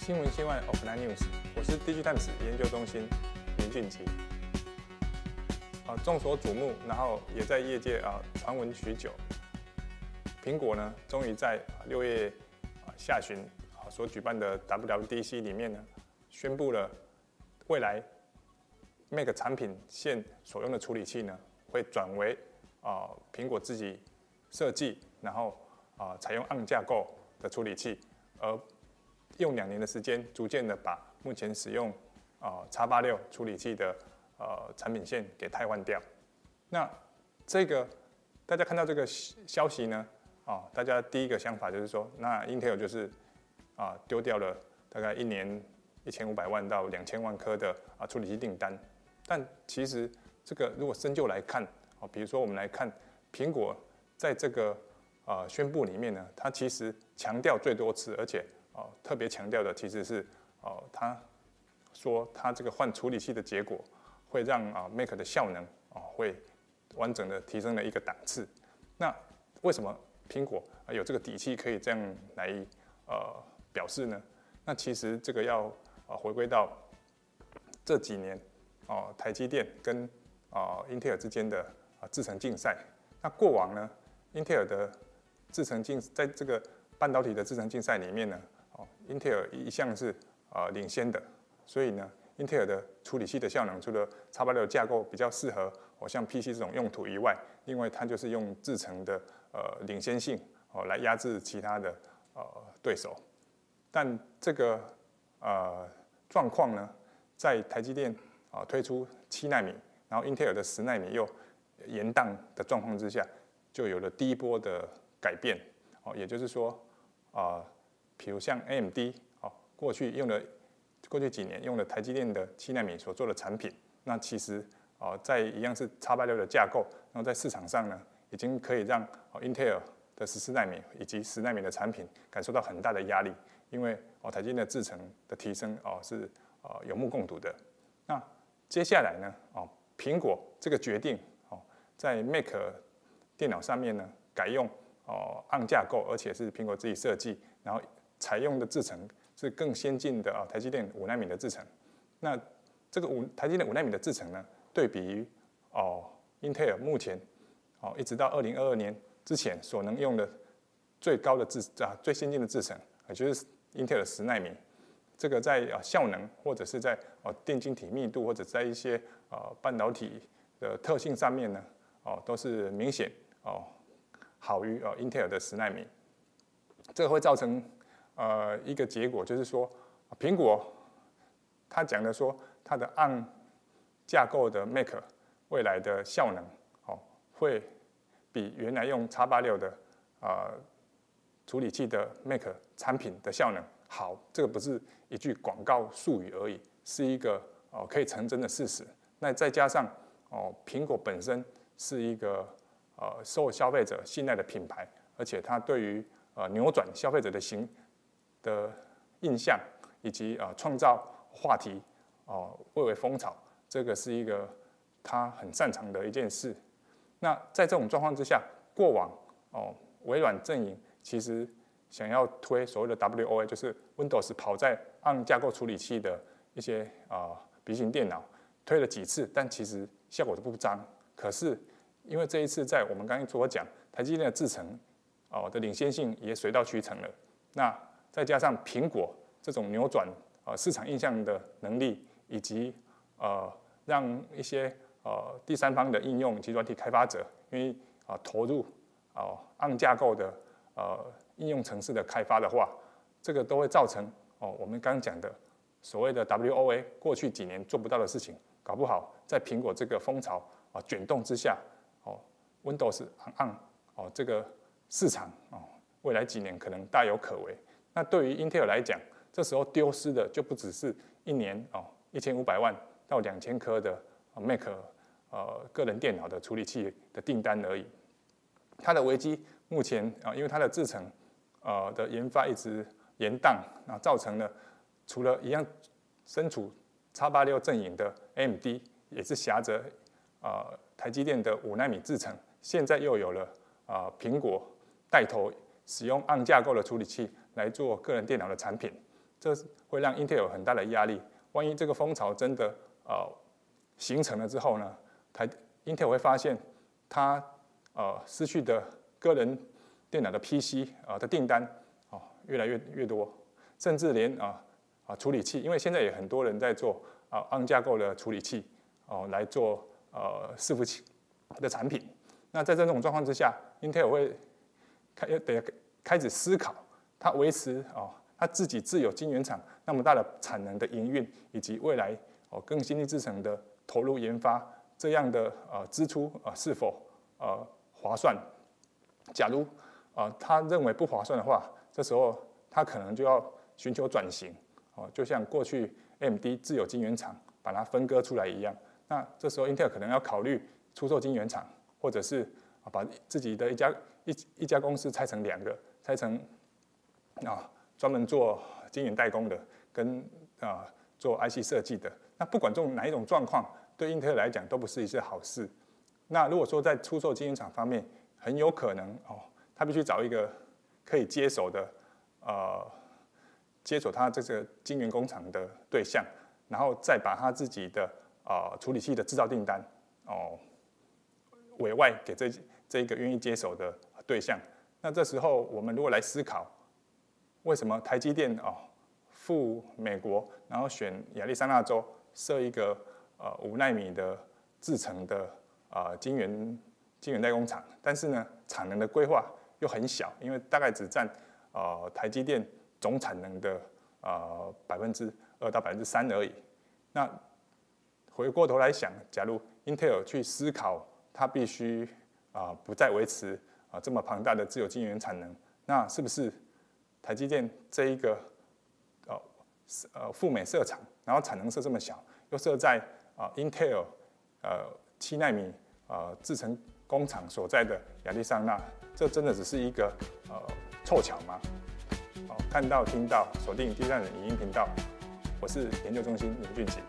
新闻线外 Offline News，我是 Digitimes 研究中心林俊吉。啊，众所瞩目，然后也在业界啊传闻许久。苹果呢，终于在六月下旬啊所举办的 WWDC 里面呢，宣布了未来 Mac 产品线所用的处理器呢，会转为啊苹果自己设计，然后啊采用 ARM 架构的处理器，而用两年的时间，逐渐的把目前使用啊叉八六处理器的呃产品线给替换掉。那这个大家看到这个消息呢，啊，大家第一个想法就是说，那 Intel 就是啊丢掉了大概一年一千五百万到两千万颗的啊处理器订单。但其实这个如果深究来看，啊，比如说我们来看苹果在这个呃宣布里面呢，它其实强调最多次，而且哦，特别强调的其实是哦，他说他这个换处理器的结果会让啊 Mac 的效能啊会完整的提升了一个档次。那为什么苹果有这个底气可以这样来呃表示呢？那其实这个要啊回归到这几年哦，台积电跟啊英特尔之间的啊制程竞赛。那过往呢，英特尔的制程竞在这个半导体的制程竞赛里面呢。英特尔一向是呃领先的，所以呢，英特尔的处理器的效能除了叉八六架构比较适合哦像 PC 这种用途以外，另外它就是用制程的呃领先性哦来压制其他的呃对手。但这个呃状况呢，在台积电啊推出七纳米，然后英特尔的十纳米又延宕的状况之下，就有了第一波的改变哦，也就是说啊。比如像 AMD 哦，过去用了过去几年用了台积电的七纳米所做的产品，那其实哦在一样是叉八六的架构，然后在市场上呢，已经可以让 Intel 的十四纳米以及十纳米的产品感受到很大的压力，因为哦台积电的制程的提升哦是哦有目共睹的。那接下来呢哦苹果这个决定哦在 Mac 电脑上面呢改用哦 ARM 架构，而且是苹果自己设计，然后采用的制程是更先进的啊，台积电五纳米的制程。那这个五台积电五纳米的制程呢，对比于哦英特尔目前哦一直到二零二二年之前所能用的最高的制啊最先进的制程，也就是英特尔十纳米，这个在啊效能或者是在哦电晶体密度或者在一些呃半导体的特性上面呢，哦都是明显哦好于哦英特尔的十纳米，这个会造成。呃，一个结果就是说，苹果他讲的说，它的暗架构的 Mac 未来的效能，哦，会比原来用 x 八六的呃处理器的 Mac 产品的效能好。这个不是一句广告术语而已，是一个哦可以成真的事实。那再加上哦，苹果本身是一个呃受消费者信赖的品牌，而且它对于呃扭转消费者的行的印象以及啊创造话题哦，蔚为风潮，这个是一个他很擅长的一件事。那在这种状况之下，过往哦微软阵营其实想要推所谓的 WOA，就是 Windows 跑在 ARM 架构处理器的一些啊笔型电脑，推了几次，但其实效果都不彰。可是因为这一次在我们刚刚所讲，台积电的制程哦的领先性也水到渠成了。那再加上苹果这种扭转呃市场印象的能力，以及呃让一些呃第三方的应用及软体开发者愿意啊投入哦按架构的呃应用程式的开发的话，这个都会造成哦我们刚讲的所谓的 WOA 过去几年做不到的事情，搞不好在苹果这个风潮啊卷动之下哦 Windows 按哦这个市场哦未来几年可能大有可为。那对于英特尔来讲，这时候丢失的就不只是一年哦一千五百万到两千颗的 Mac 呃个人电脑的处理器的订单而已。它的危机目前啊，因为它的制程呃的研发一直延宕，那造成了除了一样身处叉八六阵营的 AMD 也是挟着啊台积电的五纳米制程，现在又有了啊苹果带头使用 ARM 架构的处理器。来做个人电脑的产品，这会让 Intel 有很大的压力。万一这个风潮真的呃形成了之后呢，台 Intel 会发现它呃失去的个人电脑的 PC 啊的订单哦越来越越多，甚至连啊啊处理器，因为现在也很多人在做啊安架构的处理器哦来做呃伺服器的产品。那在这种状况之下，Intel 会开得开始思考，它维持哦它自己自有晶圆厂那么大的产能的营运，以及未来哦更先进制程的投入研发这样的呃支出啊是否呃划算？假如啊他认为不划算的话，这时候他可能就要寻求转型哦，就像过去 AMD 自有晶圆厂把它分割出来一样，那这时候 Intel 可能要考虑出售晶圆厂。或者是啊，把自己的一家一一家公司拆成两个，拆成啊专门做晶圆代工的，跟啊做 IC 设计的。那不管这种哪一种状况，对英特尔来讲都不是一件好事。那如果说在出售晶圆厂方面，很有可能哦，他必须找一个可以接手的呃接手他这个晶圆工厂的对象，然后再把他自己的啊处理器的制造订单哦。委外给这这一个愿意接手的对象，那这时候我们如果来思考，为什么台积电哦赴美国，然后选亚利桑那州设一个呃五纳米的制成的啊晶圆晶圆代工厂，但是呢产能的规划又很小，因为大概只占呃台积电总产能的呃百分之二到百分之三而已。那回过头来想，假如 Intel 去思考。它必须啊不再维持啊这么庞大的自有晶圆产能，那是不是台积电这一个呃呃赴美设厂，然后产能设这么小，又设在啊 Intel 呃七纳米呃制程工厂所在的亚利桑那，这真的只是一个呃凑巧吗？哦，看到听到锁定第三人影音频道，我是研究中心林俊杰。